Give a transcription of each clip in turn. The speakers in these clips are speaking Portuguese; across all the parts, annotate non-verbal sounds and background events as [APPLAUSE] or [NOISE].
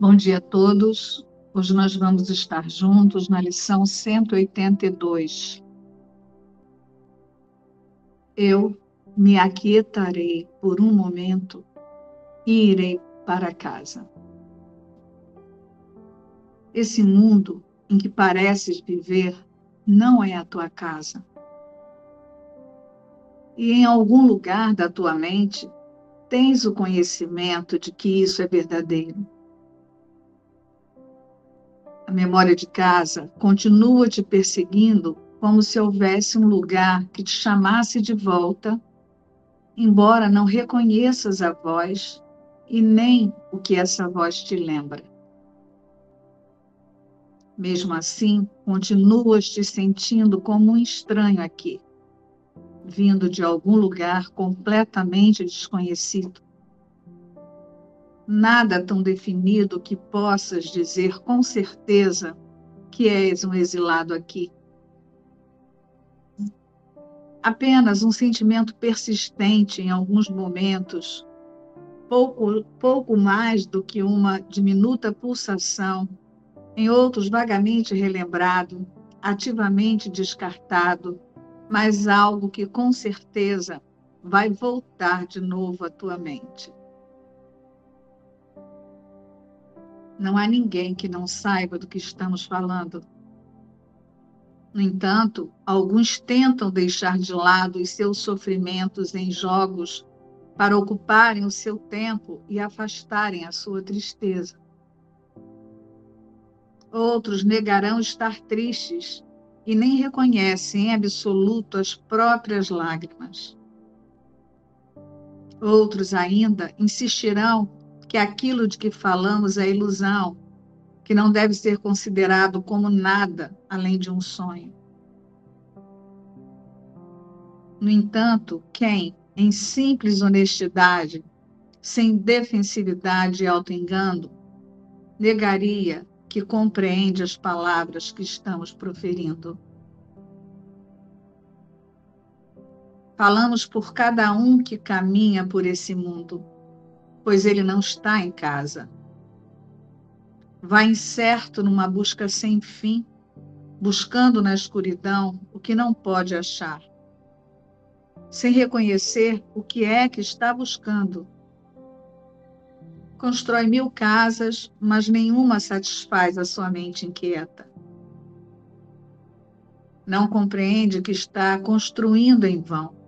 Bom dia a todos. Hoje nós vamos estar juntos na lição 182. Eu me aquietarei por um momento e irei para casa. Esse mundo em que pareces viver não é a tua casa. E em algum lugar da tua mente tens o conhecimento de que isso é verdadeiro a memória de casa continua te perseguindo como se houvesse um lugar que te chamasse de volta, embora não reconheças a voz e nem o que essa voz te lembra. Mesmo assim, continuas te sentindo como um estranho aqui, vindo de algum lugar completamente desconhecido nada tão definido que possas dizer com certeza que és um exilado aqui. Apenas um sentimento persistente em alguns momentos, pouco, pouco mais do que uma diminuta pulsação, em outros vagamente relembrado, ativamente descartado, mas algo que com certeza vai voltar de novo à tua mente. Não há ninguém que não saiba do que estamos falando. No entanto, alguns tentam deixar de lado os seus sofrimentos em jogos para ocuparem o seu tempo e afastarem a sua tristeza. Outros negarão estar tristes e nem reconhecem em absoluto as próprias lágrimas. Outros ainda insistirão que aquilo de que falamos é ilusão, que não deve ser considerado como nada além de um sonho. No entanto, quem, em simples honestidade, sem defensividade e auto-engano, negaria que compreende as palavras que estamos proferindo. Falamos por cada um que caminha por esse mundo pois ele não está em casa. Vai incerto numa busca sem fim, buscando na escuridão o que não pode achar, sem reconhecer o que é que está buscando. Constrói mil casas, mas nenhuma satisfaz a sua mente inquieta. Não compreende que está construindo em vão.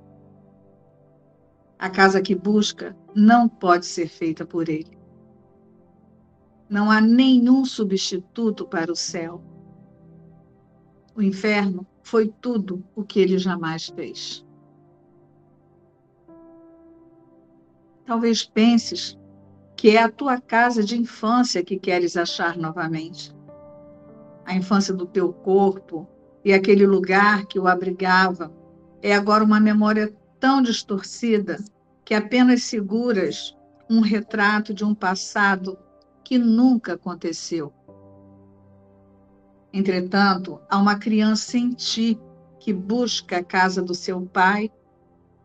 A casa que busca não pode ser feita por ele. Não há nenhum substituto para o céu. O inferno foi tudo o que ele jamais fez. Talvez penses que é a tua casa de infância que queres achar novamente. A infância do teu corpo e aquele lugar que o abrigava é agora uma memória tão distorcida que apenas seguras um retrato de um passado que nunca aconteceu. Entretanto, há uma criança em ti que busca a casa do seu pai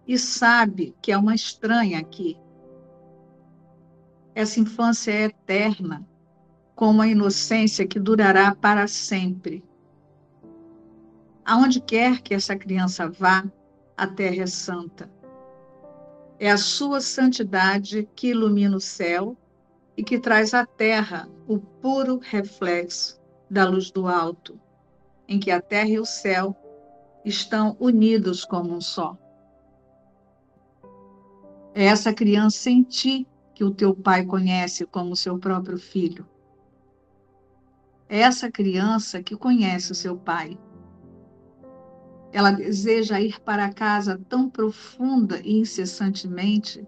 e sabe que é uma estranha aqui. Essa infância é eterna, como a inocência que durará para sempre. Aonde quer que essa criança vá, a terra é santa. É a sua santidade que ilumina o céu e que traz à terra o puro reflexo da luz do alto, em que a terra e o céu estão unidos como um só. É essa criança em ti que o teu pai conhece como seu próprio filho. É essa criança que conhece o seu pai ela deseja ir para casa tão profunda e incessantemente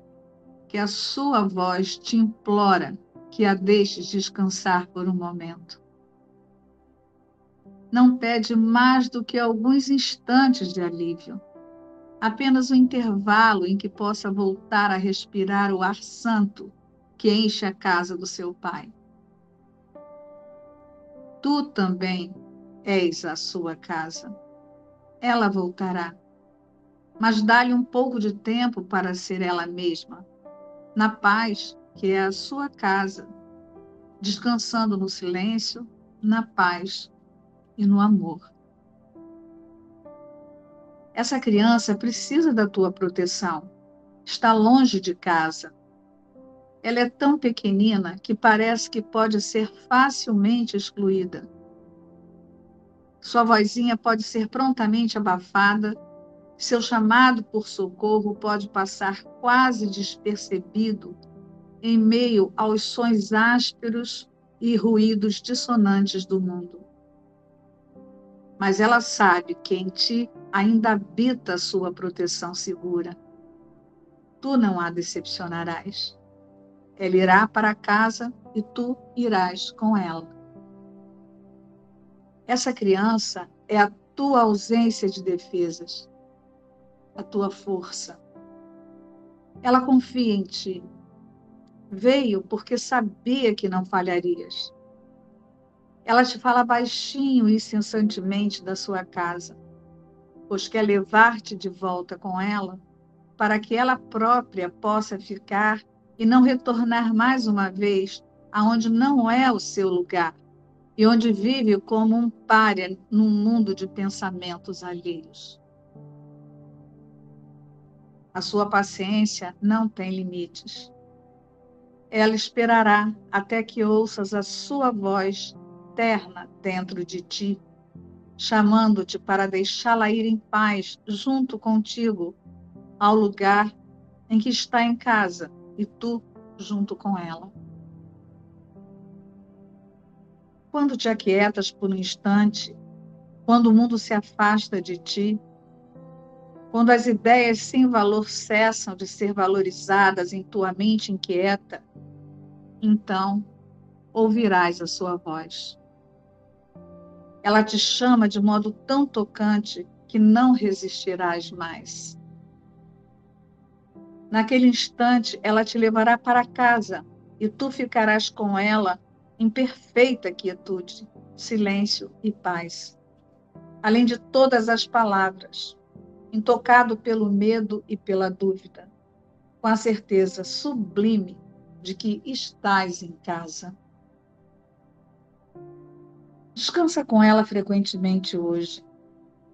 que a sua voz te implora que a deixes descansar por um momento. Não pede mais do que alguns instantes de alívio, apenas um intervalo em que possa voltar a respirar o ar santo que enche a casa do seu pai. Tu também és a sua casa ela voltará. Mas dá-lhe um pouco de tempo para ser ela mesma, na paz que é a sua casa, descansando no silêncio, na paz e no amor. Essa criança precisa da tua proteção. Está longe de casa. Ela é tão pequenina que parece que pode ser facilmente excluída. Sua vozinha pode ser prontamente abafada, seu chamado por socorro pode passar quase despercebido em meio aos sons ásperos e ruídos dissonantes do mundo. Mas ela sabe que em ti ainda habita a sua proteção segura. Tu não a decepcionarás. Ela irá para casa e tu irás com ela. Essa criança é a tua ausência de defesas, a tua força. Ela confia em ti. Veio porque sabia que não falharias. Ela te fala baixinho e incessantemente da sua casa, pois quer levar-te de volta com ela, para que ela própria possa ficar e não retornar mais uma vez aonde não é o seu lugar e onde vive como um pária num mundo de pensamentos alheios. A sua paciência não tem limites. Ela esperará até que ouças a sua voz terna dentro de ti, chamando-te para deixá-la ir em paz junto contigo ao lugar em que está em casa e tu junto com ela. Quando te aquietas por um instante, quando o mundo se afasta de ti, quando as ideias sem valor cessam de ser valorizadas em tua mente inquieta, então ouvirás a sua voz. Ela te chama de modo tão tocante que não resistirás mais. Naquele instante, ela te levará para casa e tu ficarás com ela em perfeita quietude, silêncio e paz. Além de todas as palavras, intocado pelo medo e pela dúvida, com a certeza sublime de que estás em casa. Descansa com ela frequentemente hoje,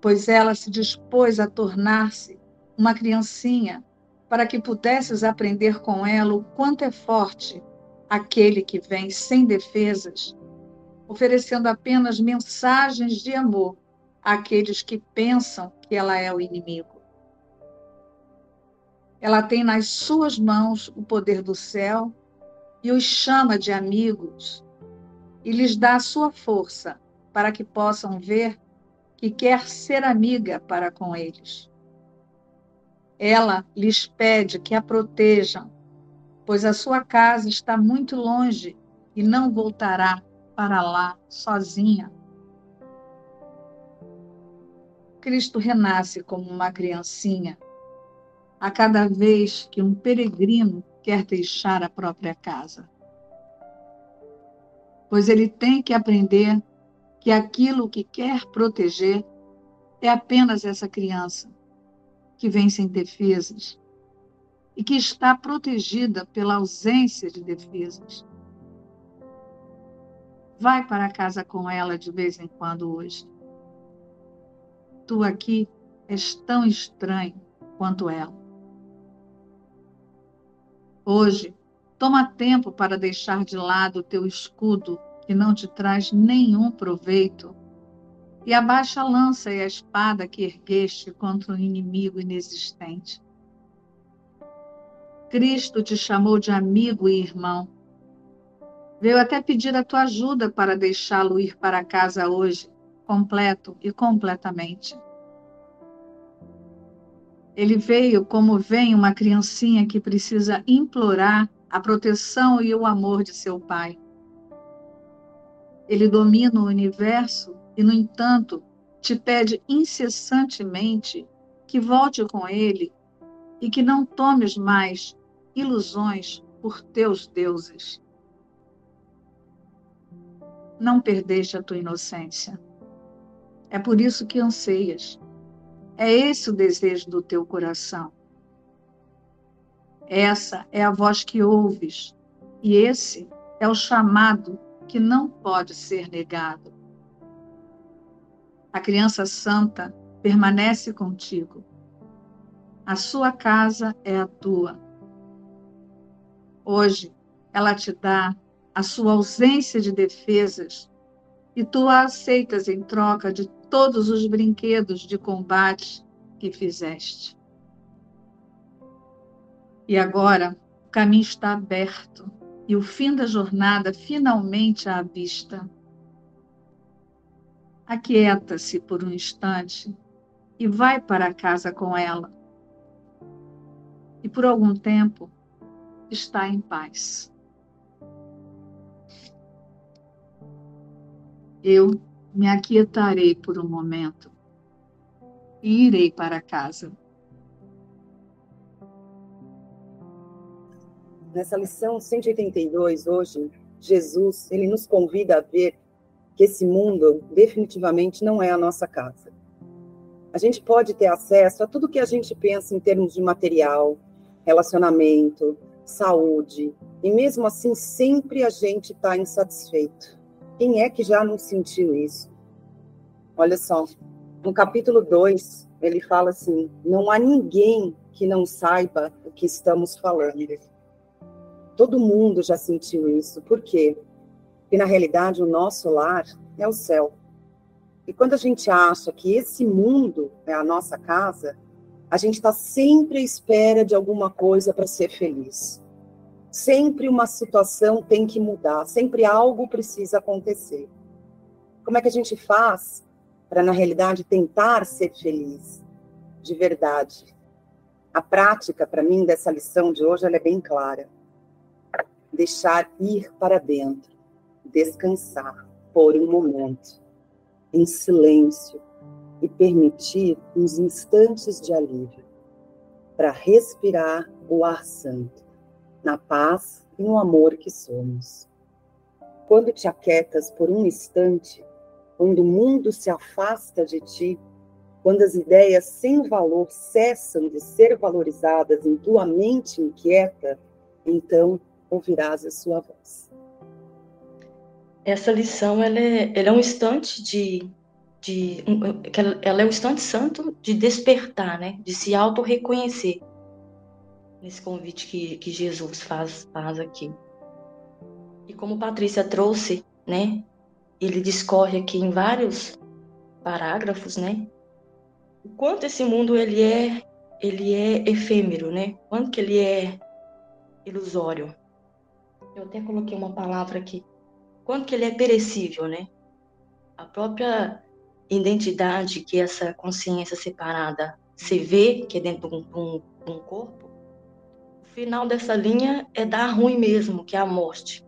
pois ela se dispôs a tornar-se uma criancinha para que pudesses aprender com ela o quanto é forte aquele que vem sem defesas, oferecendo apenas mensagens de amor àqueles que pensam que ela é o inimigo. Ela tem nas suas mãos o poder do céu e os chama de amigos e lhes dá a sua força para que possam ver que quer ser amiga para com eles. Ela lhes pede que a protejam pois a sua casa está muito longe e não voltará para lá sozinha. Cristo renasce como uma criancinha a cada vez que um peregrino quer deixar a própria casa. Pois ele tem que aprender que aquilo que quer proteger é apenas essa criança que vem sem defesas, e que está protegida pela ausência de defesas. Vai para casa com ela de vez em quando hoje. Tu aqui és tão estranho quanto ela. Hoje, toma tempo para deixar de lado o teu escudo que não te traz nenhum proveito e abaixa a lança e a espada que ergueste contra o inimigo inexistente. Cristo te chamou de amigo e irmão. Veio até pedir a tua ajuda para deixá-lo ir para casa hoje, completo e completamente. Ele veio como vem uma criancinha que precisa implorar a proteção e o amor de seu pai. Ele domina o universo e, no entanto, te pede incessantemente que volte com ele e que não tomes mais ilusões por teus deuses. Não perdeste a tua inocência. É por isso que anseias. É esse o desejo do teu coração. Essa é a voz que ouves, e esse é o chamado que não pode ser negado. A criança santa permanece contigo. A sua casa é a tua. Hoje, ela te dá a sua ausência de defesas e tu a aceitas em troca de todos os brinquedos de combate que fizeste. E agora o caminho está aberto e o fim da jornada finalmente à vista. Aquieta-se por um instante e vai para casa com ela. E por algum tempo está em paz. Eu me aquietarei por um momento e irei para casa. Nessa lição 182 hoje, Jesus, ele nos convida a ver que esse mundo definitivamente não é a nossa casa. A gente pode ter acesso a tudo que a gente pensa em termos de material, relacionamento, saúde, e mesmo assim sempre a gente está insatisfeito. Quem é que já não sentiu isso? Olha só, no capítulo 2, ele fala assim: não há ninguém que não saiba o que estamos falando. Todo mundo já sentiu isso. Por quê? Porque na realidade o nosso lar é o céu. E quando a gente acha que esse mundo é a nossa casa, a gente está sempre à espera de alguma coisa para ser feliz. Sempre uma situação tem que mudar, sempre algo precisa acontecer. Como é que a gente faz para, na realidade, tentar ser feliz de verdade? A prática, para mim, dessa lição de hoje, ela é bem clara deixar ir para dentro, descansar por um momento, em silêncio, e permitir uns instantes de alívio, para respirar o ar santo, na paz e no amor que somos. Quando te aquietas por um instante, quando o mundo se afasta de ti, quando as ideias sem valor cessam de ser valorizadas em tua mente inquieta, então ouvirás a sua voz. Essa lição ela é, ela é um instante de, de ela é um instante santo de despertar, né? De se auto-reconhecer nesse convite que, que Jesus faz, faz aqui. E como Patrícia trouxe, né? Ele discorre aqui em vários parágrafos, né? O quanto esse mundo ele é ele é efêmero, né? Quanto que ele é ilusório. Eu até coloquei uma palavra aqui. Quanto que ele é perecível, né? A própria identidade que essa consciência separada se vê, que é dentro de um, um, um corpo, o final dessa linha é dar ruim mesmo, que é a morte.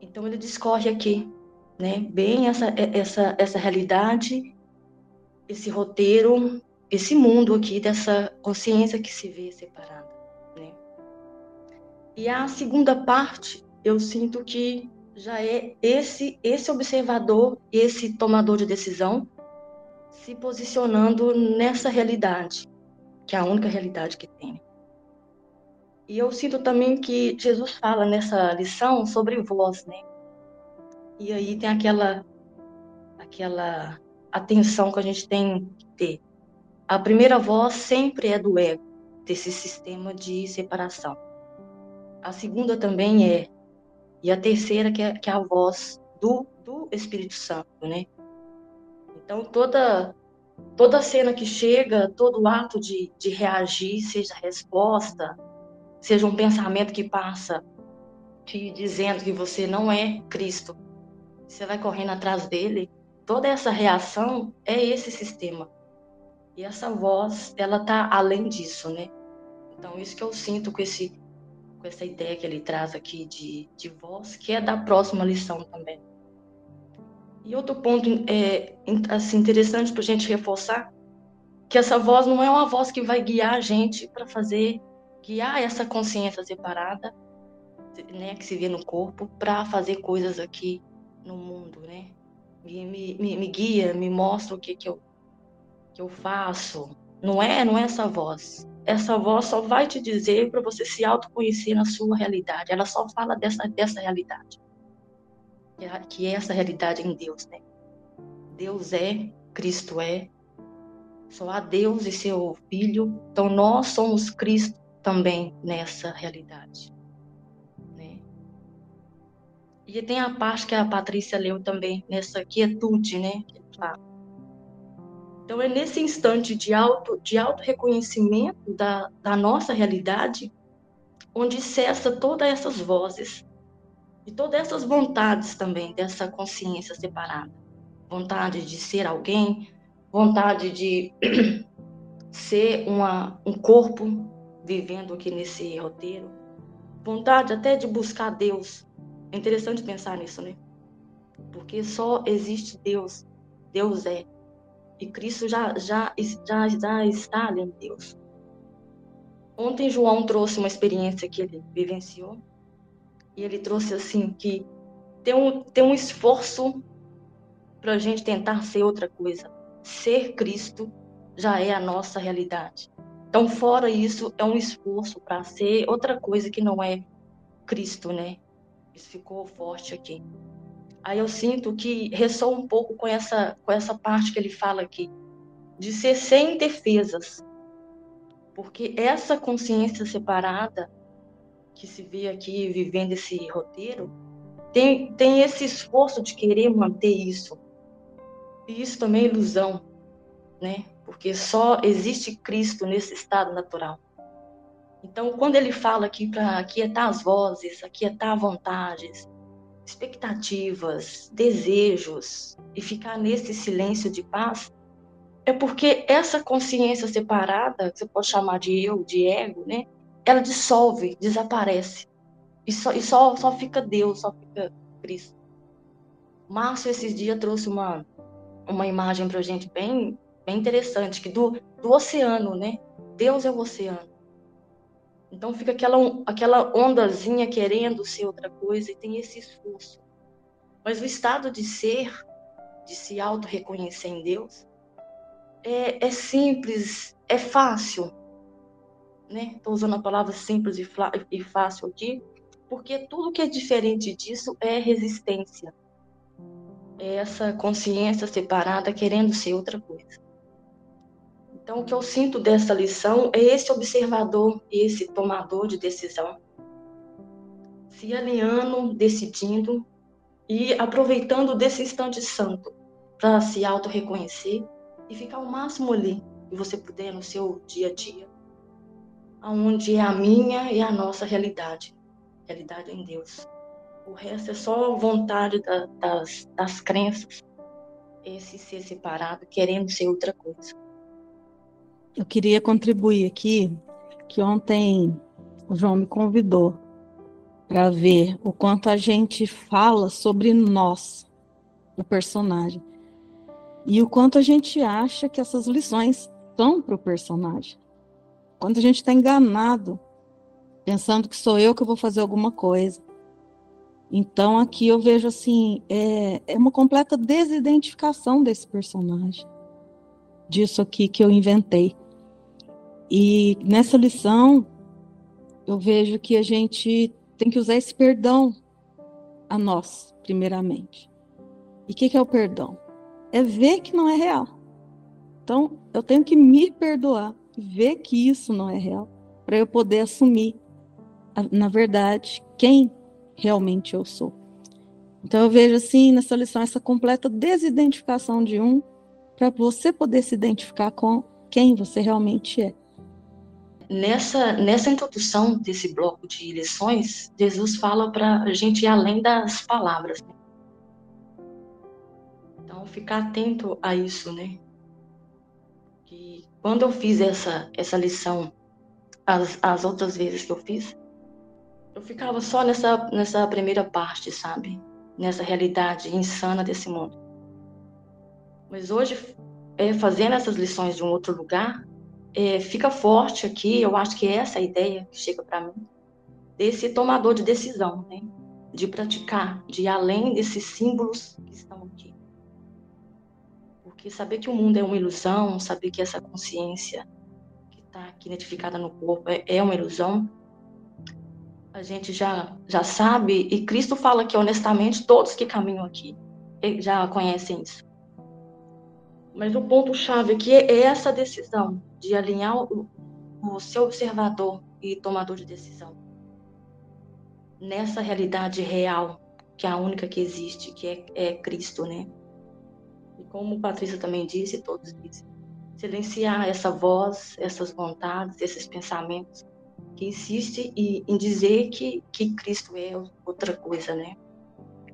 Então ele discorre aqui, né? Bem essa essa essa realidade, esse roteiro, esse mundo aqui dessa consciência que se vê separada. E a segunda parte, eu sinto que já é esse esse observador, esse tomador de decisão se posicionando nessa realidade, que é a única realidade que tem. E eu sinto também que Jesus fala nessa lição sobre voz, né? E aí tem aquela aquela atenção que a gente tem que ter. A primeira voz sempre é do ego, desse sistema de separação. A segunda também é, e a terceira que é, que é a voz do, do Espírito Santo, né? Então, toda, toda cena que chega, todo ato de, de reagir, seja resposta, seja um pensamento que passa te dizendo que você não é Cristo, você vai correndo atrás dele, toda essa reação é esse sistema. E essa voz, ela tá além disso, né? Então, isso que eu sinto com esse com essa ideia que ele traz aqui de, de voz, que é da próxima lição também. E outro ponto é, assim, interessante para a gente reforçar, que essa voz não é uma voz que vai guiar a gente para fazer, guiar essa consciência separada, né, que se vê no corpo, para fazer coisas aqui no mundo, né? Me, me, me guia, me mostra o que, que, eu, que eu faço. Não é, não é essa voz. Essa voz só vai te dizer para você se autoconhecer na sua realidade. Ela só fala dessa, dessa realidade. Que é essa realidade em Deus, né? Deus é, Cristo é, só há Deus e seu Filho. Então nós somos Cristo também nessa realidade. Né? E tem a parte que a Patrícia leu também, nessa quietude, né? Que fala então, é nesse instante de auto, de auto reconhecimento da, da nossa realidade, onde cessa todas essas vozes e todas essas vontades também dessa consciência separada. Vontade de ser alguém, vontade de [CLEARS THROAT] ser uma, um corpo vivendo aqui nesse roteiro, vontade até de buscar Deus. É interessante pensar nisso, né? Porque só existe Deus. Deus é. E Cristo já, já, já, já está ali em Deus. Ontem João trouxe uma experiência que ele vivenciou. E ele trouxe assim que tem um, tem um esforço para a gente tentar ser outra coisa. Ser Cristo já é a nossa realidade. Então, fora isso, é um esforço para ser outra coisa que não é Cristo, né? Isso ficou forte aqui. Aí eu sinto que ressoa um pouco com essa, com essa parte que ele fala aqui, de ser sem defesas. Porque essa consciência separada, que se vê aqui vivendo esse roteiro, tem, tem esse esforço de querer manter isso. E isso também é ilusão, né? Porque só existe Cristo nesse estado natural. Então, quando ele fala aqui para aquietar as vozes, aquietar vontades, expectativas, desejos e ficar nesse silêncio de paz, é porque essa consciência separada, que você pode chamar de eu, de ego, né? Ela dissolve, desaparece. E só, e só, só fica Deus, só fica Cristo. Márcio, esses dias, trouxe uma, uma imagem para a gente bem, bem interessante, que do, do oceano, né? Deus é o oceano. Então fica aquela, aquela ondazinha querendo ser outra coisa e tem esse esforço. Mas o estado de ser, de se auto-reconhecer em Deus, é, é, simples, é fácil. Estou né? usando a palavra simples e, e fácil aqui, porque tudo que é diferente disso é resistência. É essa consciência separada querendo ser outra coisa. Então, o que eu sinto dessa lição é esse observador, esse tomador de decisão, se alinhando, decidindo e aproveitando desse instante santo para se auto-reconhecer e ficar o máximo ali que você puder no seu dia a dia, aonde é a minha e a nossa realidade, realidade em Deus. O resto é só vontade da, das, das crenças, esse ser separado, querendo ser outra coisa. Eu queria contribuir aqui que ontem o João me convidou para ver o quanto a gente fala sobre nós, o personagem, e o quanto a gente acha que essas lições são para o personagem. Quando a gente está enganado, pensando que sou eu que vou fazer alguma coisa. Então aqui eu vejo assim, é, é uma completa desidentificação desse personagem, disso aqui que eu inventei. E nessa lição, eu vejo que a gente tem que usar esse perdão a nós, primeiramente. E o que, que é o perdão? É ver que não é real. Então, eu tenho que me perdoar, ver que isso não é real, para eu poder assumir, na verdade, quem realmente eu sou. Então, eu vejo assim nessa lição essa completa desidentificação de um, para você poder se identificar com quem você realmente é nessa, nessa introdução desse bloco de lições, Jesus fala para a gente ir além das palavras. Né? Então, ficar atento a isso, né? Que quando eu fiz essa, essa lição, as, as outras vezes que eu fiz, eu ficava só nessa, nessa primeira parte, sabe? Nessa realidade insana desse mundo. Mas hoje, é, fazendo essas lições de um outro lugar, é, fica forte aqui, eu acho que é essa a ideia que chega para mim, desse tomador de decisão, né? de praticar, de ir além desses símbolos que estão aqui. Porque saber que o mundo é uma ilusão, saber que essa consciência que está aqui identificada no corpo é, é uma ilusão, a gente já, já sabe, e Cristo fala que honestamente todos que caminham aqui já conhecem isso. Mas o ponto-chave aqui é essa decisão de alinhar o, o seu observador e tomador de decisão nessa realidade real, que é a única que existe, que é, é Cristo, né? E como Patrícia também disse, todos dizem, silenciar essa voz, essas vontades, esses pensamentos que insiste em dizer que, que Cristo é outra coisa, né?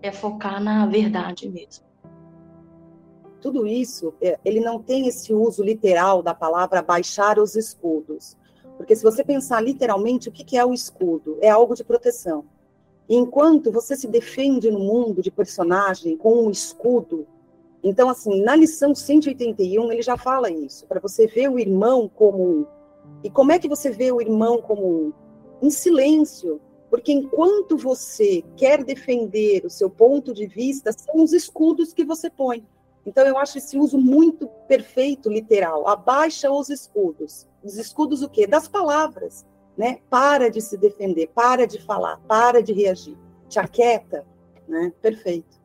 É focar na verdade mesmo. Tudo isso, é, ele não tem esse uso literal da palavra baixar os escudos. Porque se você pensar literalmente, o que é o escudo? É algo de proteção. E enquanto você se defende no mundo de personagem com um escudo, então, assim, na lição 181, ele já fala isso, para você ver o irmão como e como é que você vê o irmão como um? Em silêncio. Porque enquanto você quer defender o seu ponto de vista, são os escudos que você põe. Então, eu acho esse uso muito perfeito, literal. Abaixa os escudos. Os escudos o quê? Das palavras. Né? Para de se defender, para de falar, para de reagir. Te aquieta. Né? Perfeito.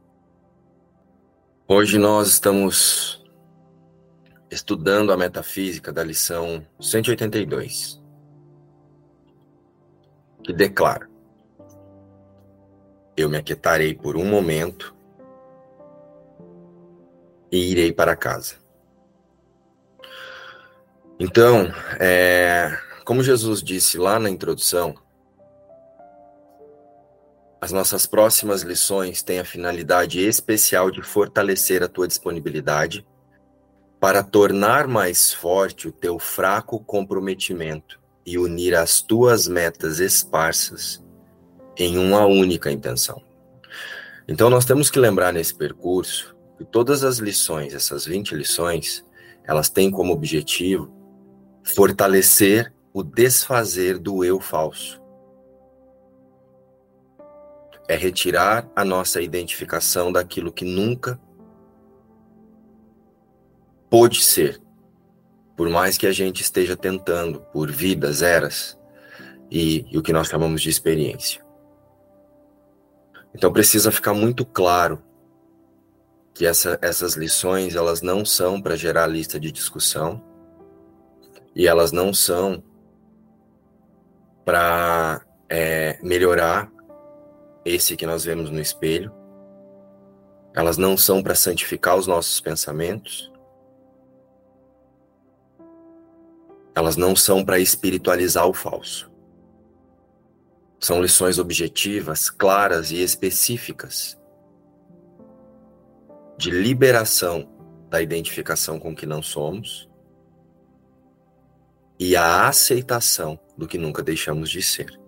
Hoje nós estamos estudando a metafísica da lição 182, que declara: Eu me aquietarei por um momento e irei para casa. Então, é, como Jesus disse lá na introdução, as nossas próximas lições têm a finalidade especial de fortalecer a tua disponibilidade para tornar mais forte o teu fraco comprometimento e unir as tuas metas esparsas em uma única intenção. Então, nós temos que lembrar nesse percurso que todas as lições, essas 20 lições, elas têm como objetivo fortalecer o desfazer do eu falso. É retirar a nossa identificação daquilo que nunca pôde ser, por mais que a gente esteja tentando por vidas, eras e, e o que nós chamamos de experiência. Então precisa ficar muito claro que essa, essas lições elas não são para gerar lista de discussão e elas não são para é, melhorar esse que nós vemos no espelho. Elas não são para santificar os nossos pensamentos. Elas não são para espiritualizar o falso. São lições objetivas, claras e específicas de liberação da identificação com o que não somos e a aceitação do que nunca deixamos de ser.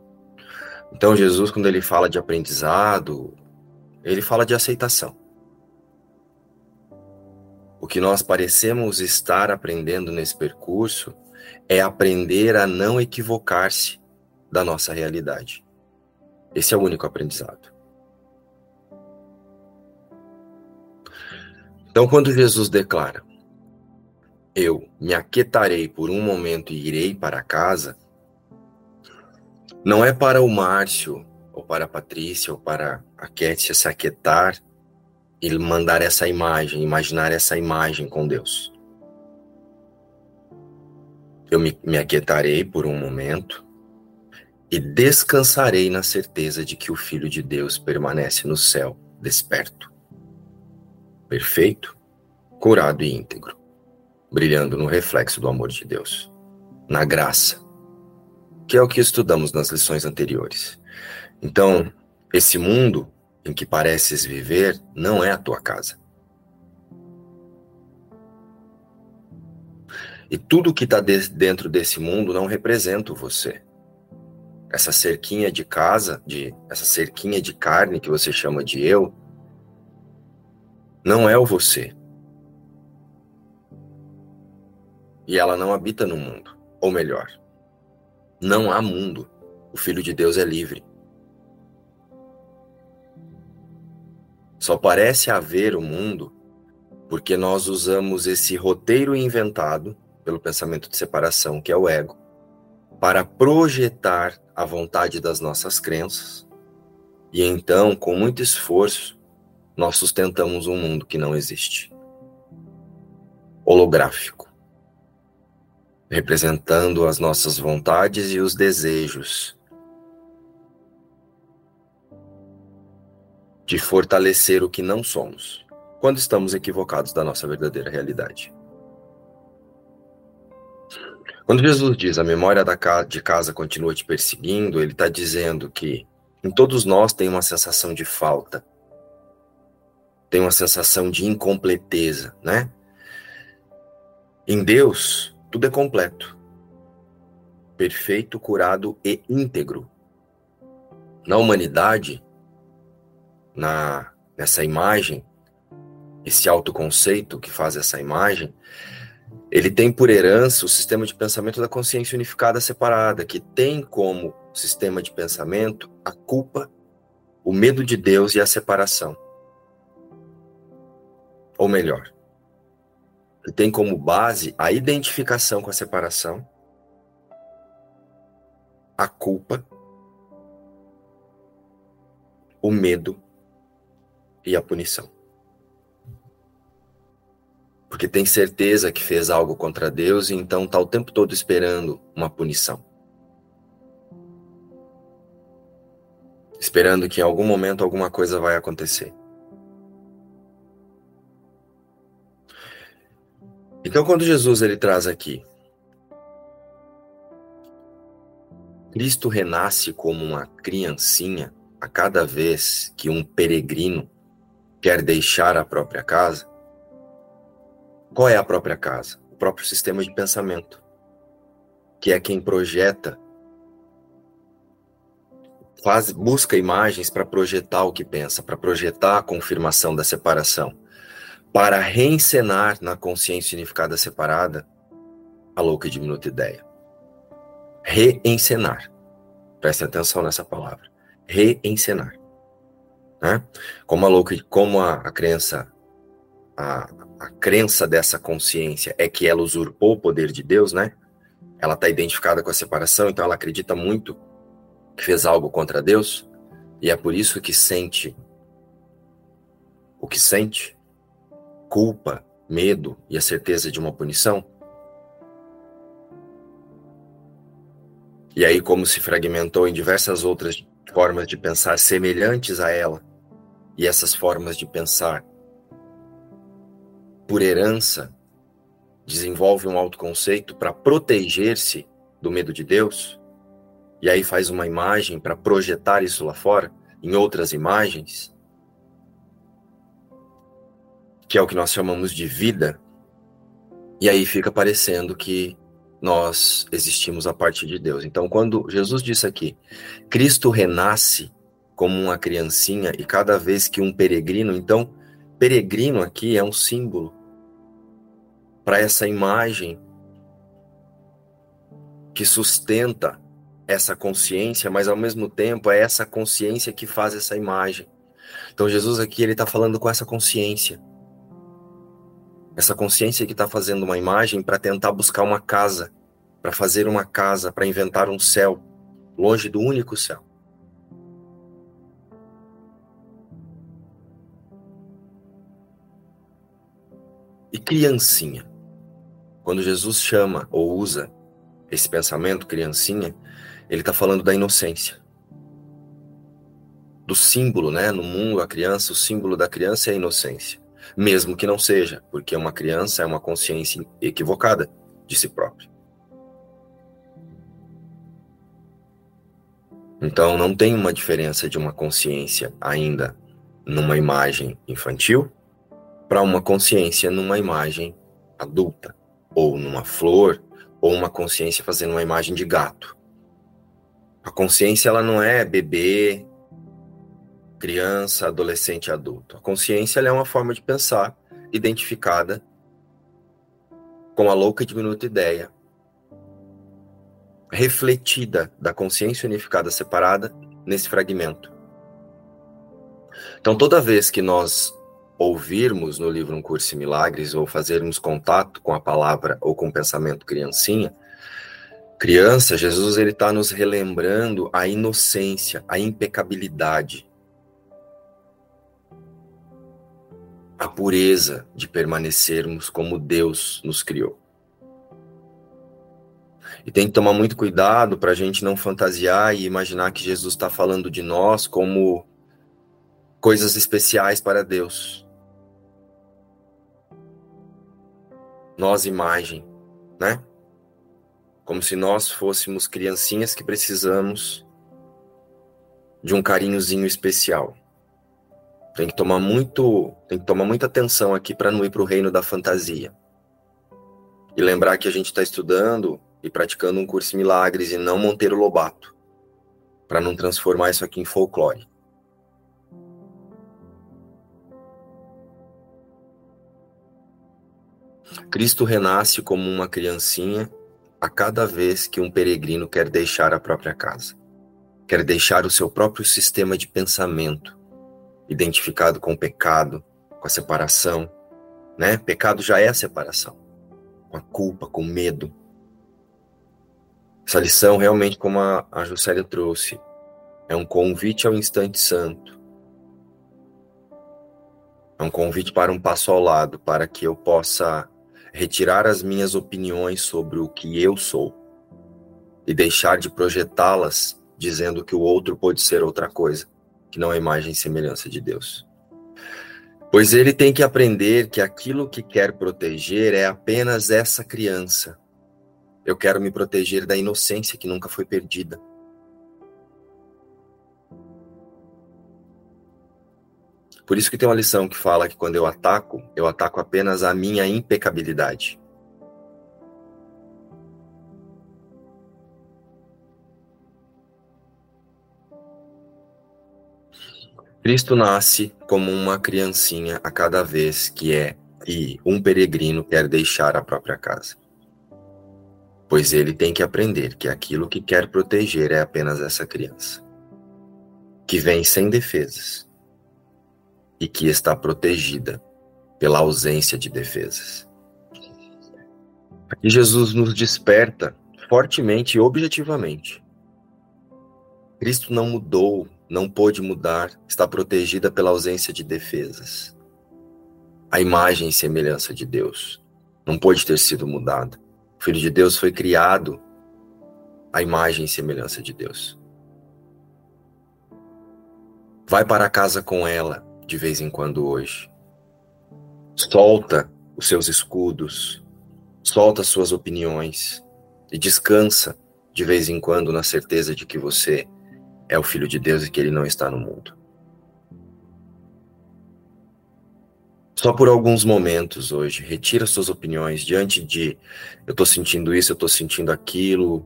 Então, Jesus, quando ele fala de aprendizado, ele fala de aceitação. O que nós parecemos estar aprendendo nesse percurso é aprender a não equivocar-se da nossa realidade. Esse é o único aprendizado. Então, quando Jesus declara, eu me aquietarei por um momento e irei para casa, não é para o Márcio, ou para a Patrícia, ou para a Kétia se aquietar e mandar essa imagem, imaginar essa imagem com Deus. Eu me, me aquietarei por um momento e descansarei na certeza de que o Filho de Deus permanece no céu, desperto, perfeito, curado e íntegro, brilhando no reflexo do amor de Deus, na graça, que é o que estudamos nas lições anteriores. Então, esse mundo em que pareces viver não é a tua casa. E tudo que está de dentro desse mundo não representa você. Essa cerquinha de casa, de essa cerquinha de carne que você chama de eu, não é o você. E ela não habita no mundo. Ou melhor, não há mundo. O Filho de Deus é livre. Só parece haver o mundo porque nós usamos esse roteiro inventado pelo pensamento de separação, que é o ego, para projetar a vontade das nossas crenças. E então, com muito esforço, nós sustentamos um mundo que não existe. Holográfico. Representando as nossas vontades e os desejos de fortalecer o que não somos, quando estamos equivocados da nossa verdadeira realidade. Quando Jesus diz a memória de casa continua te perseguindo, ele está dizendo que em todos nós tem uma sensação de falta, tem uma sensação de incompleteza, né? Em Deus, tudo é completo, perfeito, curado e íntegro. Na humanidade, na nessa imagem, esse autoconceito que faz essa imagem, ele tem por herança o sistema de pensamento da consciência unificada separada, que tem como sistema de pensamento a culpa, o medo de Deus e a separação. Ou melhor, que tem como base a identificação com a separação, a culpa, o medo e a punição. Porque tem certeza que fez algo contra Deus e então está o tempo todo esperando uma punição. Esperando que em algum momento alguma coisa vai acontecer. Então, quando Jesus ele traz aqui, Cristo renasce como uma criancinha a cada vez que um peregrino quer deixar a própria casa, qual é a própria casa? O próprio sistema de pensamento, que é quem projeta, faz, busca imagens para projetar o que pensa, para projetar a confirmação da separação, para reencenar na consciência unificada separada a louca e diminuta ideia. Reencenar. Preste atenção nessa palavra. Reencenar né? Como a louca, como a, a crença, a, a crença dessa consciência é que ela usurpou o poder de Deus, né? Ela está identificada com a separação, então ela acredita muito que fez algo contra Deus e é por isso que sente o que sente, culpa, medo e a certeza de uma punição. E aí, como se fragmentou em diversas outras formas de pensar semelhantes a ela, e essas formas de pensar, por herança, desenvolve um autoconceito para proteger-se do medo de Deus, e aí faz uma imagem para projetar isso lá fora, em outras imagens, que é o que nós chamamos de vida, e aí fica parecendo que nós existimos a partir de Deus. Então, quando Jesus disse aqui, Cristo renasce como uma criancinha e cada vez que um peregrino, então, peregrino aqui é um símbolo para essa imagem que sustenta essa consciência, mas ao mesmo tempo é essa consciência que faz essa imagem. Então Jesus aqui ele está falando com essa consciência, essa consciência que está fazendo uma imagem para tentar buscar uma casa, para fazer uma casa, para inventar um céu longe do único céu. E criancinha. Quando Jesus chama ou usa esse pensamento, criancinha, ele está falando da inocência. Do símbolo, né? No mundo, a criança, o símbolo da criança é a inocência. Mesmo que não seja, porque uma criança é uma consciência equivocada de si própria. Então, não tem uma diferença de uma consciência ainda numa imagem infantil para uma consciência numa imagem adulta, ou numa flor, ou uma consciência fazendo uma imagem de gato. A consciência ela não é bebê, criança, adolescente, adulto. A consciência é uma forma de pensar identificada com a louca e diminuta ideia refletida da consciência unificada separada nesse fragmento. Então, toda vez que nós ouvirmos no livro Um Curso em Milagres ou fazermos contato com a palavra ou com o pensamento criancinha, criança, Jesus ele está nos relembrando a inocência, a impecabilidade, a pureza de permanecermos como Deus nos criou. E tem que tomar muito cuidado para a gente não fantasiar e imaginar que Jesus está falando de nós como coisas especiais para Deus. Nós, imagem, né? Como se nós fôssemos criancinhas que precisamos de um carinhozinho especial. Tem que tomar muito, tem que tomar muita atenção aqui para não ir para o reino da fantasia. E lembrar que a gente está estudando e praticando um curso em milagres e não Monteiro Lobato, para não transformar isso aqui em folclore. Cristo renasce como uma criancinha a cada vez que um peregrino quer deixar a própria casa, quer deixar o seu próprio sistema de pensamento, identificado com o pecado, com a separação, né? Pecado já é a separação, com a culpa, com o medo, essa lição, realmente, como a, a Juscelia trouxe, é um convite ao instante santo. É um convite para um passo ao lado, para que eu possa retirar as minhas opiniões sobre o que eu sou e deixar de projetá-las dizendo que o outro pode ser outra coisa, que não é imagem e semelhança de Deus. Pois ele tem que aprender que aquilo que quer proteger é apenas essa criança eu quero me proteger da inocência que nunca foi perdida. Por isso que tem uma lição que fala que quando eu ataco, eu ataco apenas a minha impecabilidade. Cristo nasce como uma criancinha a cada vez que é e um peregrino quer deixar a própria casa pois ele tem que aprender que aquilo que quer proteger é apenas essa criança, que vem sem defesas e que está protegida pela ausência de defesas. Aqui Jesus nos desperta fortemente e objetivamente. Cristo não mudou, não pôde mudar, está protegida pela ausência de defesas. A imagem e semelhança de Deus não pode ter sido mudada. O Filho de Deus foi criado à imagem e semelhança de Deus. Vai para casa com ela de vez em quando hoje. Solta os seus escudos, solta suas opiniões e descansa de vez em quando na certeza de que você é o filho de Deus e que ele não está no mundo. só por alguns momentos hoje. Retira suas opiniões diante de eu estou sentindo isso, eu estou sentindo aquilo,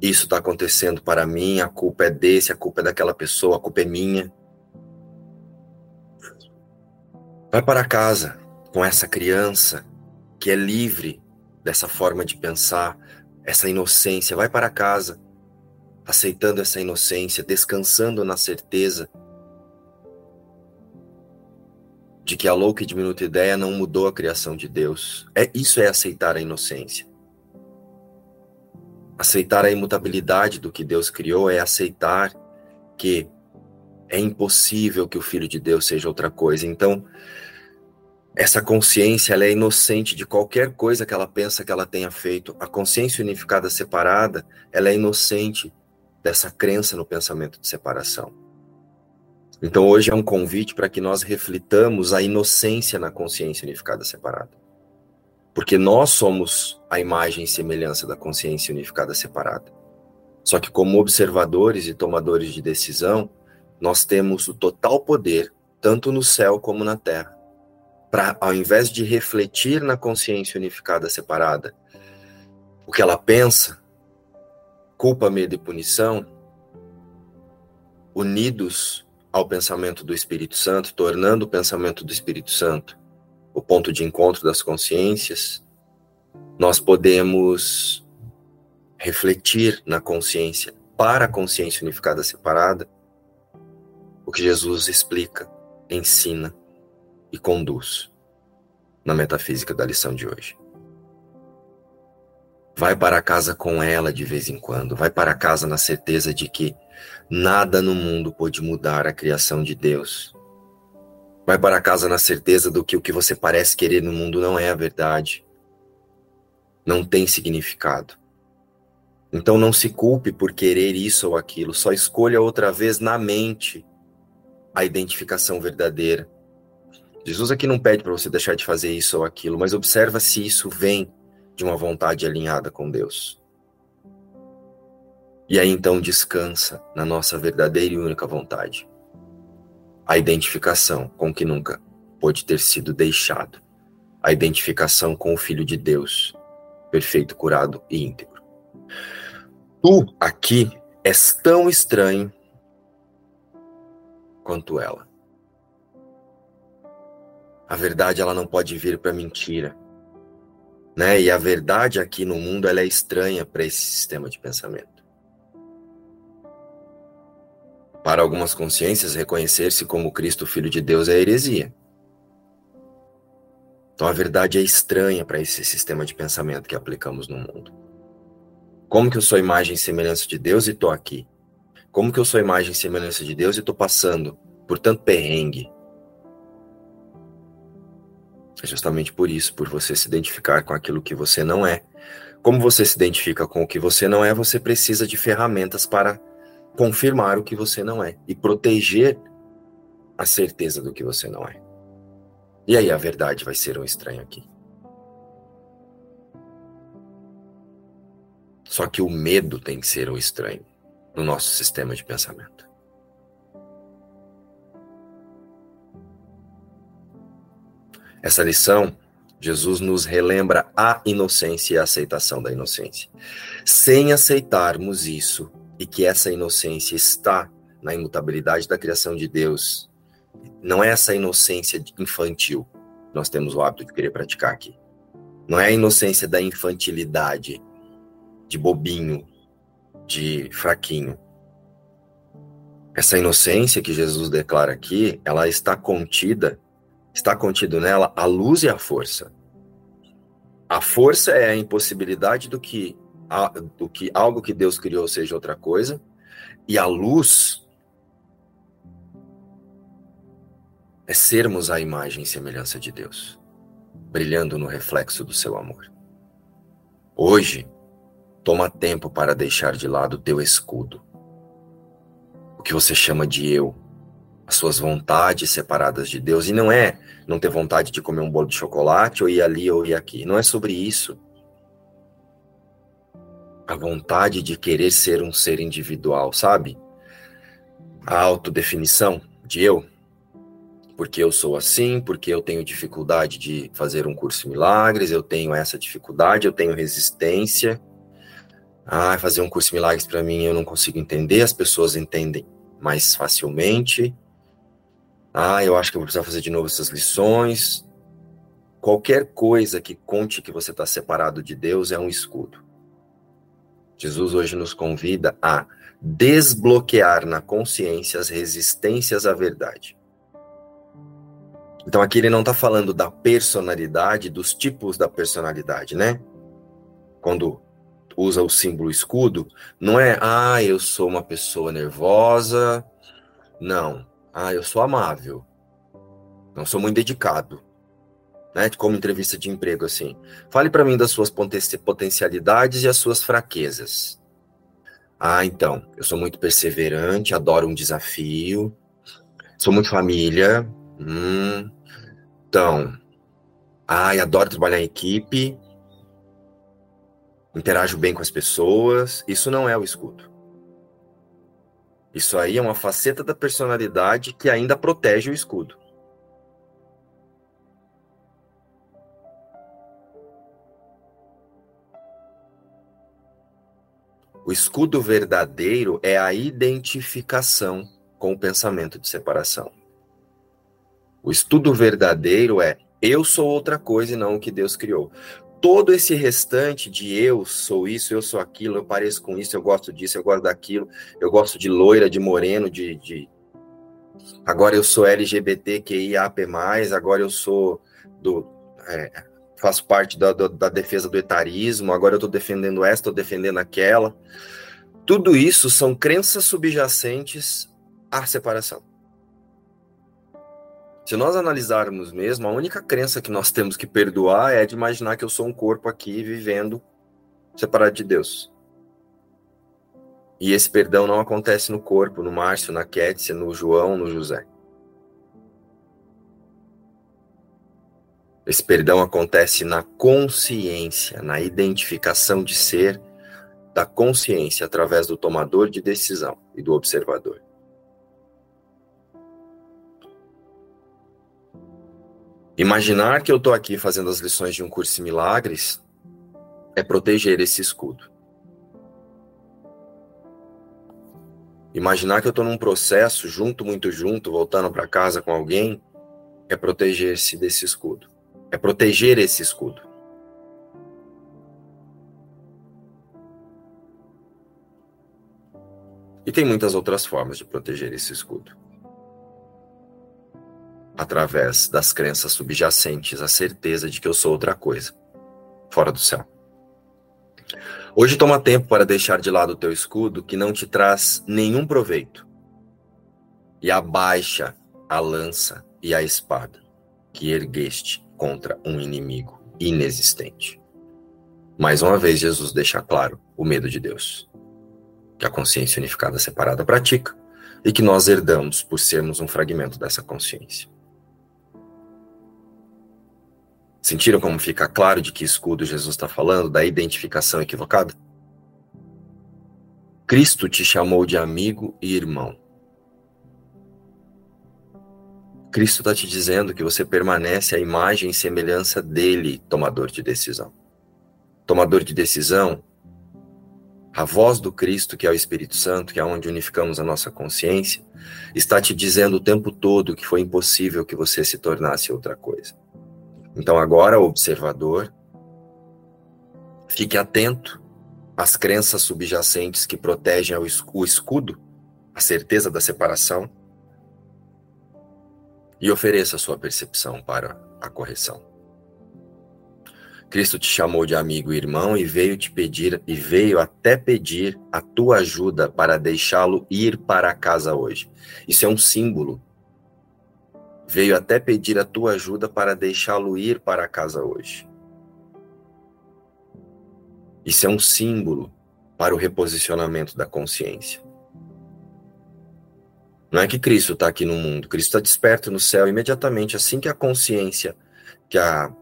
isso está acontecendo para mim, a culpa é desse, a culpa é daquela pessoa, a culpa é minha. Vai para casa com essa criança que é livre dessa forma de pensar, essa inocência. Vai para casa aceitando essa inocência, descansando na certeza de que a louca e diminuta ideia não mudou a criação de Deus. É isso é aceitar a inocência. Aceitar a imutabilidade do que Deus criou é aceitar que é impossível que o filho de Deus seja outra coisa. Então, essa consciência ela é inocente de qualquer coisa que ela pensa que ela tenha feito. A consciência unificada separada, ela é inocente dessa crença no pensamento de separação. Então hoje é um convite para que nós reflitamos a inocência na consciência unificada separada. Porque nós somos a imagem e semelhança da consciência unificada separada. Só que como observadores e tomadores de decisão, nós temos o total poder, tanto no céu como na terra, para ao invés de refletir na consciência unificada separada o que ela pensa, culpa, medo e punição, unidos ao pensamento do Espírito Santo, tornando o pensamento do Espírito Santo o ponto de encontro das consciências, nós podemos refletir na consciência, para a consciência unificada separada, o que Jesus explica, ensina e conduz na metafísica da lição de hoje. Vai para casa com ela de vez em quando, vai para casa na certeza de que nada no mundo pode mudar a criação de Deus. Vai para casa na certeza do que o que você parece querer no mundo não é a verdade. Não tem significado. Então não se culpe por querer isso ou aquilo, só escolha outra vez na mente a identificação verdadeira. Jesus aqui não pede para você deixar de fazer isso ou aquilo, mas observa se isso vem de uma vontade alinhada com Deus. E aí então descansa na nossa verdadeira e única vontade. A identificação com que nunca pode ter sido deixado. A identificação com o Filho de Deus, perfeito, curado e íntegro. Tu aqui és tão estranho quanto ela. A verdade ela não pode vir para mentira, né? E a verdade aqui no mundo ela é estranha para esse sistema de pensamento. Para algumas consciências, reconhecer-se como Cristo Filho de Deus é heresia. Então a verdade é estranha para esse sistema de pensamento que aplicamos no mundo. Como que eu sou imagem e semelhança de Deus e estou aqui? Como que eu sou imagem e semelhança de Deus e estou passando por tanto perrengue? É justamente por isso, por você se identificar com aquilo que você não é. Como você se identifica com o que você não é, você precisa de ferramentas para confirmar o que você não é e proteger a certeza do que você não é. E aí a verdade vai ser um estranho aqui. Só que o medo tem que ser o estranho no nosso sistema de pensamento. Essa lição, Jesus nos relembra a inocência e a aceitação da inocência. Sem aceitarmos isso e que essa inocência está na imutabilidade da criação de Deus, não é essa inocência infantil que nós temos o hábito de querer praticar aqui. Não é a inocência da infantilidade de bobinho, de fraquinho. Essa inocência que Jesus declara aqui, ela está contida, está contido nela a luz e a força. A força é a impossibilidade do que, do que algo que Deus criou seja outra coisa, e a luz é sermos a imagem e semelhança de Deus, brilhando no reflexo do seu amor. Hoje, Toma tempo para deixar de lado teu escudo. O que você chama de eu. As suas vontades separadas de Deus. E não é não ter vontade de comer um bolo de chocolate, ou ir ali ou ir aqui. Não é sobre isso. A vontade de querer ser um ser individual, sabe? A autodefinição de eu. Porque eu sou assim, porque eu tenho dificuldade de fazer um curso de milagres, eu tenho essa dificuldade, eu tenho resistência. Ah, fazer um curso de milagres para mim eu não consigo entender, as pessoas entendem mais facilmente. Ah, eu acho que eu vou precisar fazer de novo essas lições. Qualquer coisa que conte que você está separado de Deus é um escudo. Jesus hoje nos convida a desbloquear na consciência as resistências à verdade. Então aqui ele não está falando da personalidade, dos tipos da personalidade, né? Quando usa o símbolo escudo, não é, ah, eu sou uma pessoa nervosa. Não. Ah, eu sou amável. Não sou muito dedicado. Né? Como entrevista de emprego, assim. Fale para mim das suas potencialidades e as suas fraquezas. Ah, então, eu sou muito perseverante, adoro um desafio, sou muito família. Hum, então, ai, adoro trabalhar em equipe, interajo bem com as pessoas. Isso não é o escudo. Isso aí é uma faceta da personalidade que ainda protege o escudo. O escudo verdadeiro é a identificação com o pensamento de separação. O estudo verdadeiro é eu sou outra coisa e não o que Deus criou todo esse restante de eu sou isso, eu sou aquilo, eu pareço com isso, eu gosto disso, eu gosto daquilo, eu gosto de loira, de moreno, de, de agora eu sou LGBTQIAP+, agora eu sou do... É, faço parte da, da, da, defesa do etarismo, agora eu estou defendendo essa, estou defendendo aquela. Tudo isso são crenças subjacentes à separação. Se nós analisarmos mesmo, a única crença que nós temos que perdoar é de imaginar que eu sou um corpo aqui vivendo separado de Deus. E esse perdão não acontece no corpo, no Márcio, na Kétia, no João, no José. Esse perdão acontece na consciência, na identificação de ser da consciência através do tomador de decisão e do observador. Imaginar que eu estou aqui fazendo as lições de um curso em milagres é proteger esse escudo. Imaginar que eu estou num processo, junto, muito junto, voltando para casa com alguém, é proteger-se desse escudo. É proteger esse escudo. E tem muitas outras formas de proteger esse escudo através das crenças subjacentes à certeza de que eu sou outra coisa, fora do céu. Hoje toma tempo para deixar de lado o teu escudo que não te traz nenhum proveito e abaixa a lança e a espada que ergueste contra um inimigo inexistente. Mais uma vez, Jesus deixa claro o medo de Deus, que a consciência unificada separada pratica e que nós herdamos por sermos um fragmento dessa consciência. Sentiram como fica claro de que escudo Jesus está falando, da identificação equivocada? Cristo te chamou de amigo e irmão. Cristo está te dizendo que você permanece à imagem e semelhança dele, tomador de decisão. Tomador de decisão, a voz do Cristo, que é o Espírito Santo, que é onde unificamos a nossa consciência, está te dizendo o tempo todo que foi impossível que você se tornasse outra coisa. Então, agora, observador, fique atento às crenças subjacentes que protegem o escudo, a certeza da separação, e ofereça a sua percepção para a correção. Cristo te chamou de amigo e irmão e veio te pedir e veio até pedir a tua ajuda para deixá-lo ir para casa hoje. Isso é um símbolo Veio até pedir a tua ajuda para deixá-lo ir para casa hoje. Isso é um símbolo para o reposicionamento da consciência. Não é que Cristo está aqui no mundo, Cristo está desperto no céu imediatamente, assim que a consciência, que a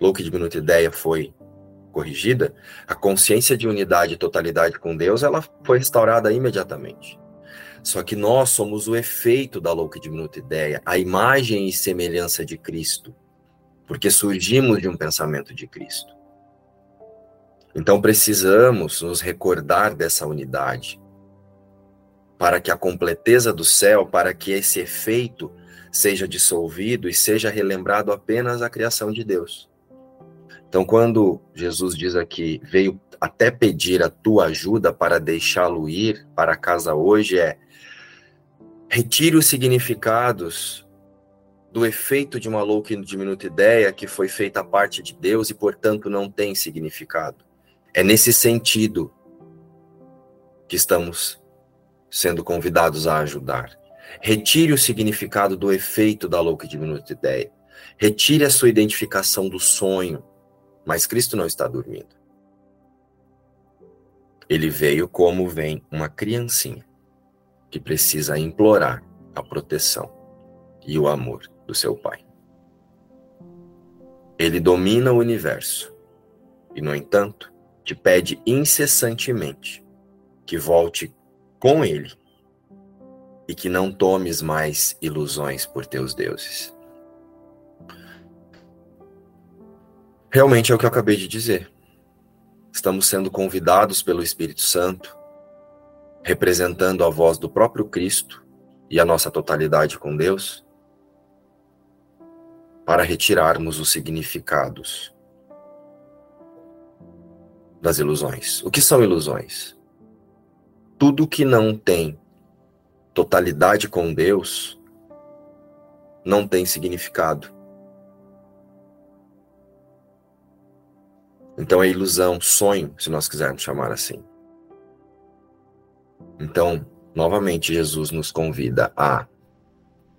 louca diminuta ideia foi corrigida, a consciência de unidade e totalidade com Deus, ela foi restaurada imediatamente. Só que nós somos o efeito da louca e diminuta ideia, a imagem e semelhança de Cristo, porque surgimos de um pensamento de Cristo. Então precisamos nos recordar dessa unidade, para que a completeza do céu, para que esse efeito seja dissolvido e seja relembrado apenas a criação de Deus. Então, quando Jesus diz aqui, veio até pedir a tua ajuda para deixá-lo ir para casa hoje, é Retire os significados do efeito de uma louca e diminuta ideia que foi feita a parte de Deus e, portanto, não tem significado. É nesse sentido que estamos sendo convidados a ajudar. Retire o significado do efeito da louca e diminuta ideia. Retire a sua identificação do sonho. Mas Cristo não está dormindo. Ele veio como vem uma criancinha que precisa implorar a proteção e o amor do seu Pai. Ele domina o universo e, no entanto, te pede incessantemente que volte com Ele e que não tomes mais ilusões por teus deuses. Realmente é o que eu acabei de dizer. Estamos sendo convidados pelo Espírito Santo representando a voz do próprio Cristo e a nossa totalidade com Deus, para retirarmos os significados das ilusões. O que são ilusões? Tudo que não tem totalidade com Deus não tem significado. Então é ilusão, sonho, se nós quisermos chamar assim. Então, novamente, Jesus nos convida a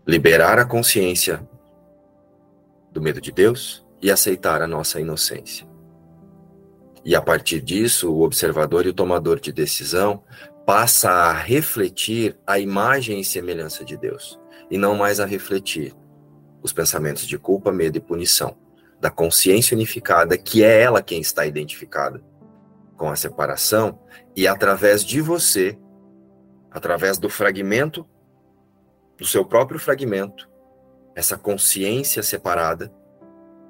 liberar a consciência do medo de Deus e aceitar a nossa inocência. E a partir disso, o observador e o tomador de decisão passa a refletir a imagem e semelhança de Deus, e não mais a refletir os pensamentos de culpa, medo e punição, da consciência unificada, que é ela quem está identificada com a separação, e através de você, através do fragmento, do seu próprio fragmento, essa consciência separada,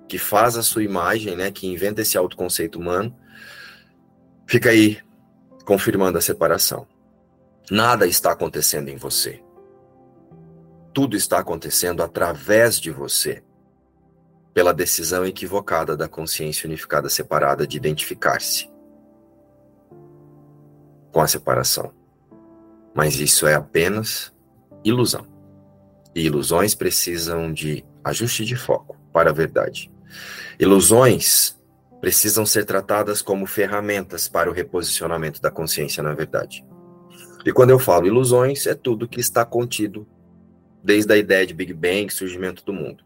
que faz a sua imagem, né, que inventa esse autoconceito humano, fica aí confirmando a separação. Nada está acontecendo em você. Tudo está acontecendo através de você, pela decisão equivocada da consciência unificada separada de identificar-se com a separação. Mas isso é apenas ilusão. E ilusões precisam de ajuste de foco para a verdade. Ilusões precisam ser tratadas como ferramentas para o reposicionamento da consciência na verdade. E quando eu falo ilusões, é tudo que está contido desde a ideia de Big Bang, surgimento do mundo.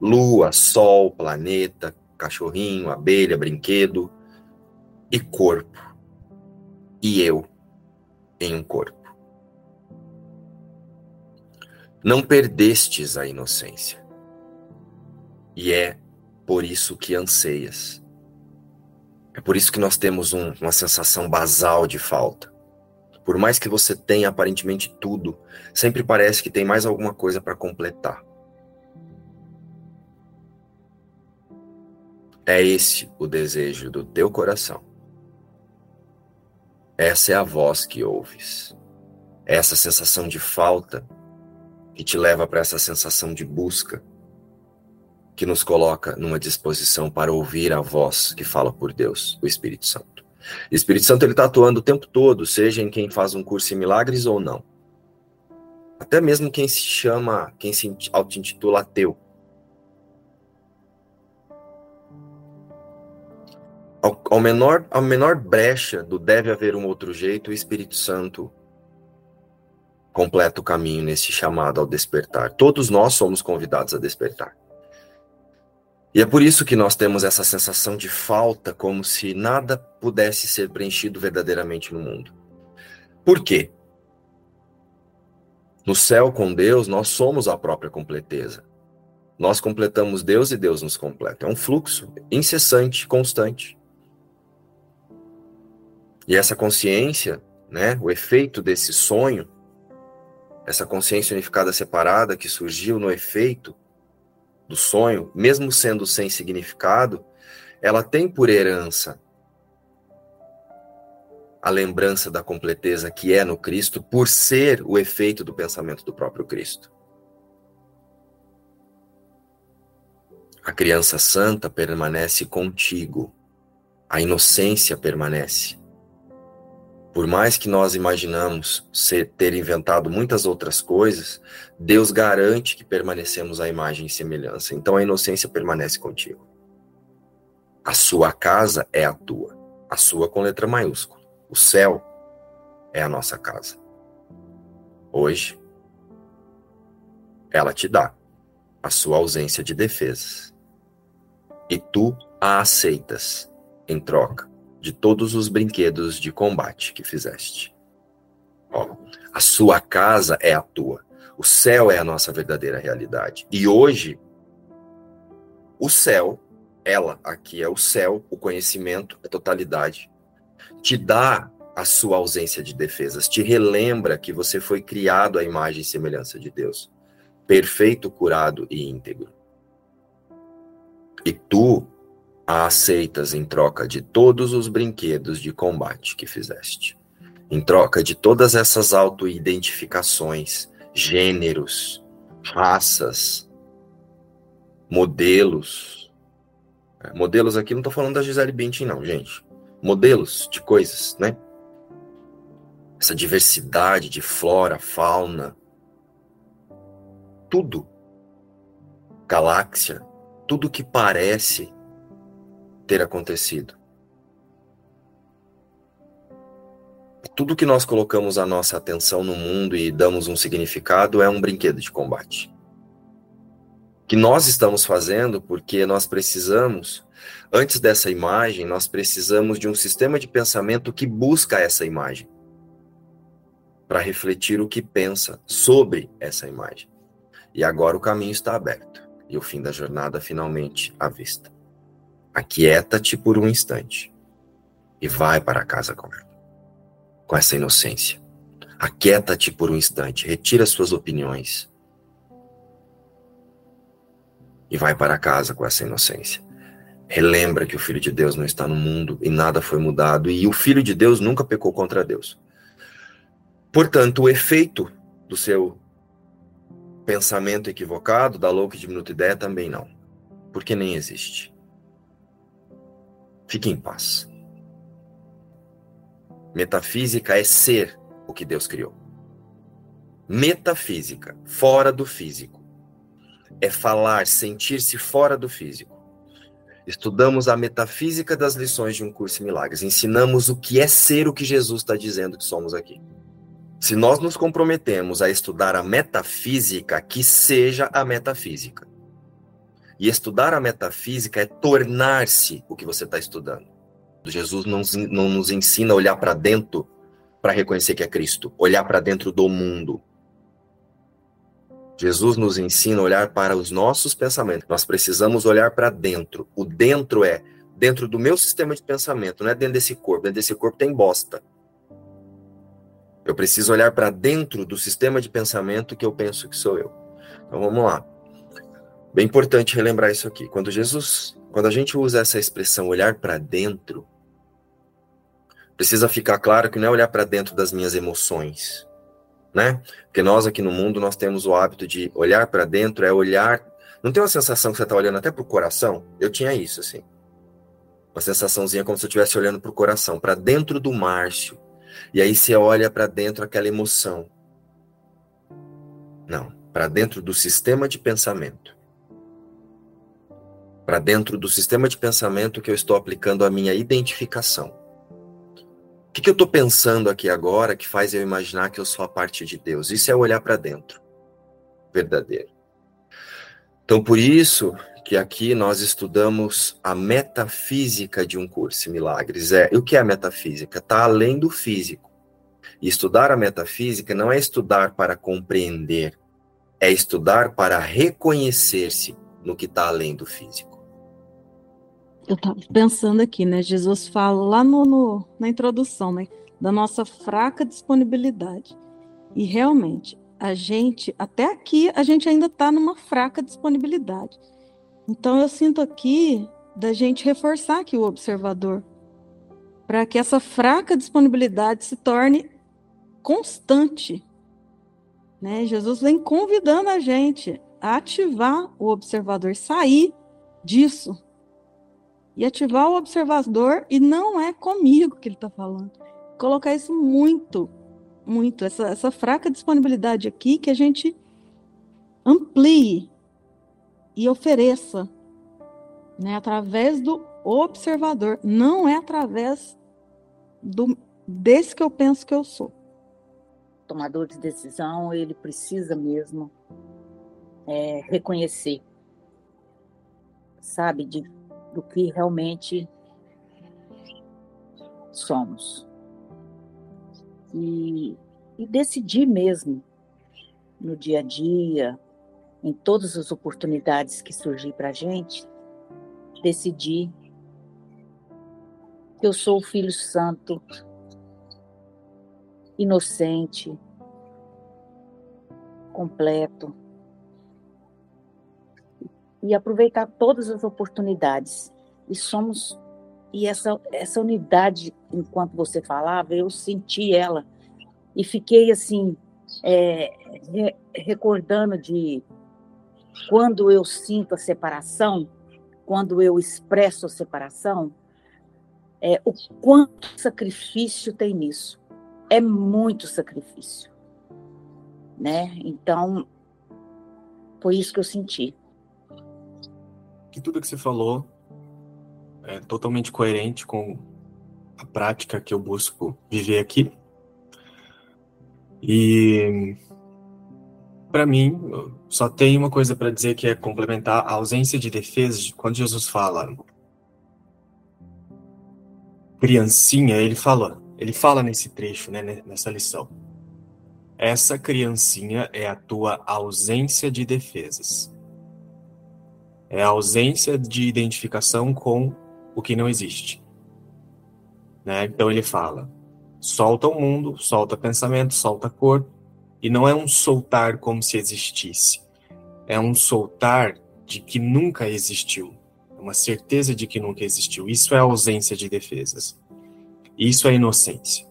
Lua, sol, planeta, cachorrinho, abelha, brinquedo e corpo. E eu em um corpo. Não perdestes a inocência. E é por isso que anseias. É por isso que nós temos um, uma sensação basal de falta. Por mais que você tenha aparentemente tudo, sempre parece que tem mais alguma coisa para completar. É esse o desejo do teu coração. Essa é a voz que ouves. Essa sensação de falta que te leva para essa sensação de busca, que nos coloca numa disposição para ouvir a voz que fala por Deus, o Espírito Santo. O Espírito Santo ele está atuando o tempo todo, seja em quem faz um curso em milagres ou não. Até mesmo quem se chama, quem se auto-intitula ateu. Ao, ao, menor, ao menor brecha do deve haver um outro jeito, o Espírito Santo completa o caminho nesse chamado ao despertar. Todos nós somos convidados a despertar. E é por isso que nós temos essa sensação de falta, como se nada pudesse ser preenchido verdadeiramente no mundo. Por quê? No céu com Deus, nós somos a própria completeza. Nós completamos Deus e Deus nos completa. É um fluxo incessante, constante. E essa consciência, né, o efeito desse sonho, essa consciência unificada separada que surgiu no efeito do sonho, mesmo sendo sem significado, ela tem por herança a lembrança da completeza que é no Cristo, por ser o efeito do pensamento do próprio Cristo. A criança santa permanece contigo, a inocência permanece. Por mais que nós imaginamos ser, ter inventado muitas outras coisas, Deus garante que permanecemos à imagem e semelhança. Então a inocência permanece contigo. A sua casa é a tua. A sua com letra maiúscula. O céu é a nossa casa. Hoje, ela te dá a sua ausência de defesas. E tu a aceitas em troca de todos os brinquedos de combate que fizeste. Ó, a sua casa é a tua. O céu é a nossa verdadeira realidade. E hoje, o céu, ela aqui é o céu, o conhecimento, a totalidade, te dá a sua ausência de defesas, te relembra que você foi criado à imagem e semelhança de Deus, perfeito, curado e íntegro. E tu a aceitas em troca de todos os brinquedos de combate que fizeste. Em troca de todas essas autoidentificações, gêneros, raças, modelos. É, modelos aqui não estou falando da Gisele Bündchen, não, gente. Modelos de coisas, né? essa diversidade de flora, fauna, tudo, galáxia, tudo que parece ter acontecido. Tudo que nós colocamos a nossa atenção no mundo e damos um significado é um brinquedo de combate. Que nós estamos fazendo porque nós precisamos, antes dessa imagem, nós precisamos de um sistema de pensamento que busca essa imagem para refletir o que pensa sobre essa imagem. E agora o caminho está aberto e o fim da jornada finalmente à vista. Aquieta-te por um instante e vai para casa com ela, com essa inocência. Aquieta-te por um instante, retira suas opiniões e vai para casa com essa inocência. Relembra que o Filho de Deus não está no mundo e nada foi mudado, e o Filho de Deus nunca pecou contra Deus. Portanto, o efeito do seu pensamento equivocado, da louca e diminuta ideia, também não, porque nem existe. Fique em paz. Metafísica é ser o que Deus criou. Metafísica, fora do físico, é falar, sentir-se fora do físico. Estudamos a metafísica das lições de um curso em milagres. Ensinamos o que é ser o que Jesus está dizendo que somos aqui. Se nós nos comprometemos a estudar a metafísica, que seja a metafísica. E estudar a metafísica é tornar-se o que você está estudando. Jesus não, não nos ensina a olhar para dentro para reconhecer que é Cristo, olhar para dentro do mundo. Jesus nos ensina a olhar para os nossos pensamentos. Nós precisamos olhar para dentro. O dentro é dentro do meu sistema de pensamento, não é dentro desse corpo. Dentro desse corpo tem bosta. Eu preciso olhar para dentro do sistema de pensamento que eu penso que sou eu. Então vamos lá. Bem importante relembrar isso aqui. Quando Jesus, quando a gente usa essa expressão olhar para dentro, precisa ficar claro que não é olhar para dentro das minhas emoções, né? Porque nós aqui no mundo nós temos o hábito de olhar para dentro, é olhar. Não tem uma sensação que você está olhando até para o coração? Eu tinha isso assim, uma sensaçãozinha como se eu estivesse olhando para o coração, para dentro do Márcio. E aí você olha para dentro aquela emoção. Não, para dentro do sistema de pensamento para dentro do sistema de pensamento que eu estou aplicando a minha identificação. O que, que eu estou pensando aqui agora que faz eu imaginar que eu sou a parte de Deus? Isso é olhar para dentro, verdadeiro. Então, por isso que aqui nós estudamos a metafísica de um curso em milagres. É, e o que é a metafísica? Está além do físico. E estudar a metafísica não é estudar para compreender, é estudar para reconhecer-se no que está além do físico eu estava pensando aqui, né? Jesus fala lá no, no, na introdução, né? Da nossa fraca disponibilidade. E realmente, a gente, até aqui, a gente ainda está numa fraca disponibilidade. Então, eu sinto aqui da gente reforçar aqui o observador, para que essa fraca disponibilidade se torne constante. Né? Jesus vem convidando a gente a ativar o observador, sair disso, e ativar o observador, e não é comigo que ele está falando. Colocar isso muito, muito, essa, essa fraca disponibilidade aqui, que a gente amplie e ofereça, né, através do observador, não é através do desse que eu penso que eu sou. Tomador de decisão, ele precisa mesmo é, reconhecer, sabe, de do que realmente somos. E, e decidir mesmo no dia a dia, em todas as oportunidades que surgir para a gente, decidir que eu sou o Filho Santo, inocente, completo, e aproveitar todas as oportunidades. E somos e essa essa unidade, enquanto você falava, eu senti ela e fiquei assim é, re, recordando de quando eu sinto a separação, quando eu expresso a separação, é, o quanto sacrifício tem nisso. é muito sacrifício, né? Então, foi isso que eu senti. Que tudo que você falou é totalmente coerente com a prática que eu busco viver aqui. E para mim, só tem uma coisa para dizer que é complementar a ausência de defesa. Quando Jesus fala criancinha, ele fala, ele fala nesse trecho, né, nessa lição. Essa criancinha é a tua ausência de defesas. É a ausência de identificação com o que não existe. Né? Então ele fala: solta o mundo, solta pensamento, solta corpo, e não é um soltar como se existisse. É um soltar de que nunca existiu uma certeza de que nunca existiu. Isso é ausência de defesas. Isso é inocência.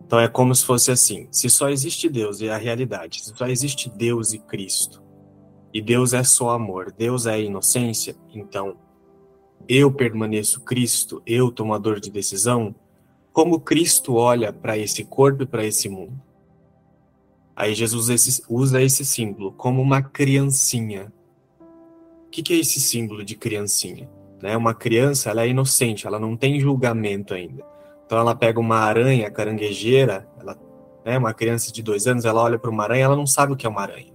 Então é como se fosse assim: se só existe Deus e a realidade, se só existe Deus e Cristo, e Deus é só amor, Deus é inocência, então eu permaneço Cristo, eu tomador de decisão, como Cristo olha para esse corpo e para esse mundo. Aí Jesus usa esse símbolo como uma criancinha que, que é esse símbolo de criancinha? Né? Uma criança, ela é inocente, ela não tem julgamento ainda. Então ela pega uma aranha caranguejeira, ela, né, uma criança de dois anos, ela olha para uma aranha, ela não sabe o que é uma aranha.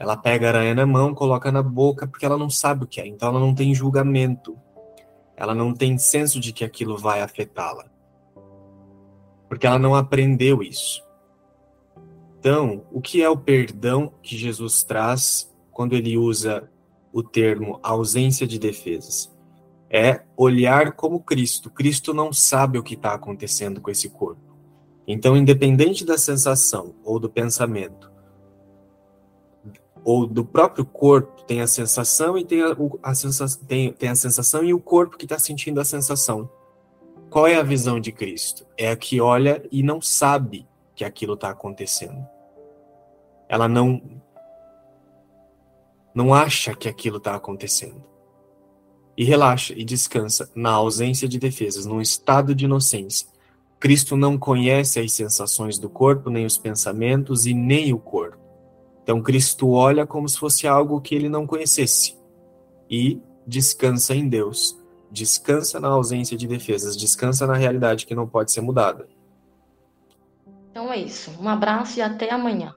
Ela pega a aranha na mão, coloca na boca, porque ela não sabe o que é. Então ela não tem julgamento. Ela não tem senso de que aquilo vai afetá-la. Porque ela não aprendeu isso. Então, o que é o perdão que Jesus traz quando ele usa o termo ausência de defesas. É olhar como Cristo. Cristo não sabe o que está acontecendo com esse corpo. Então, independente da sensação ou do pensamento, ou do próprio corpo, tem a sensação e tem a, a sensação, tem, tem a sensação e o corpo que está sentindo a sensação. Qual é a visão de Cristo? É a que olha e não sabe que aquilo está acontecendo. Ela não não acha que aquilo está acontecendo. E relaxa e descansa na ausência de defesas, num estado de inocência. Cristo não conhece as sensações do corpo, nem os pensamentos e nem o corpo. Então Cristo olha como se fosse algo que ele não conhecesse e descansa em Deus, descansa na ausência de defesas, descansa na realidade que não pode ser mudada. Então é isso. Um abraço e até amanhã.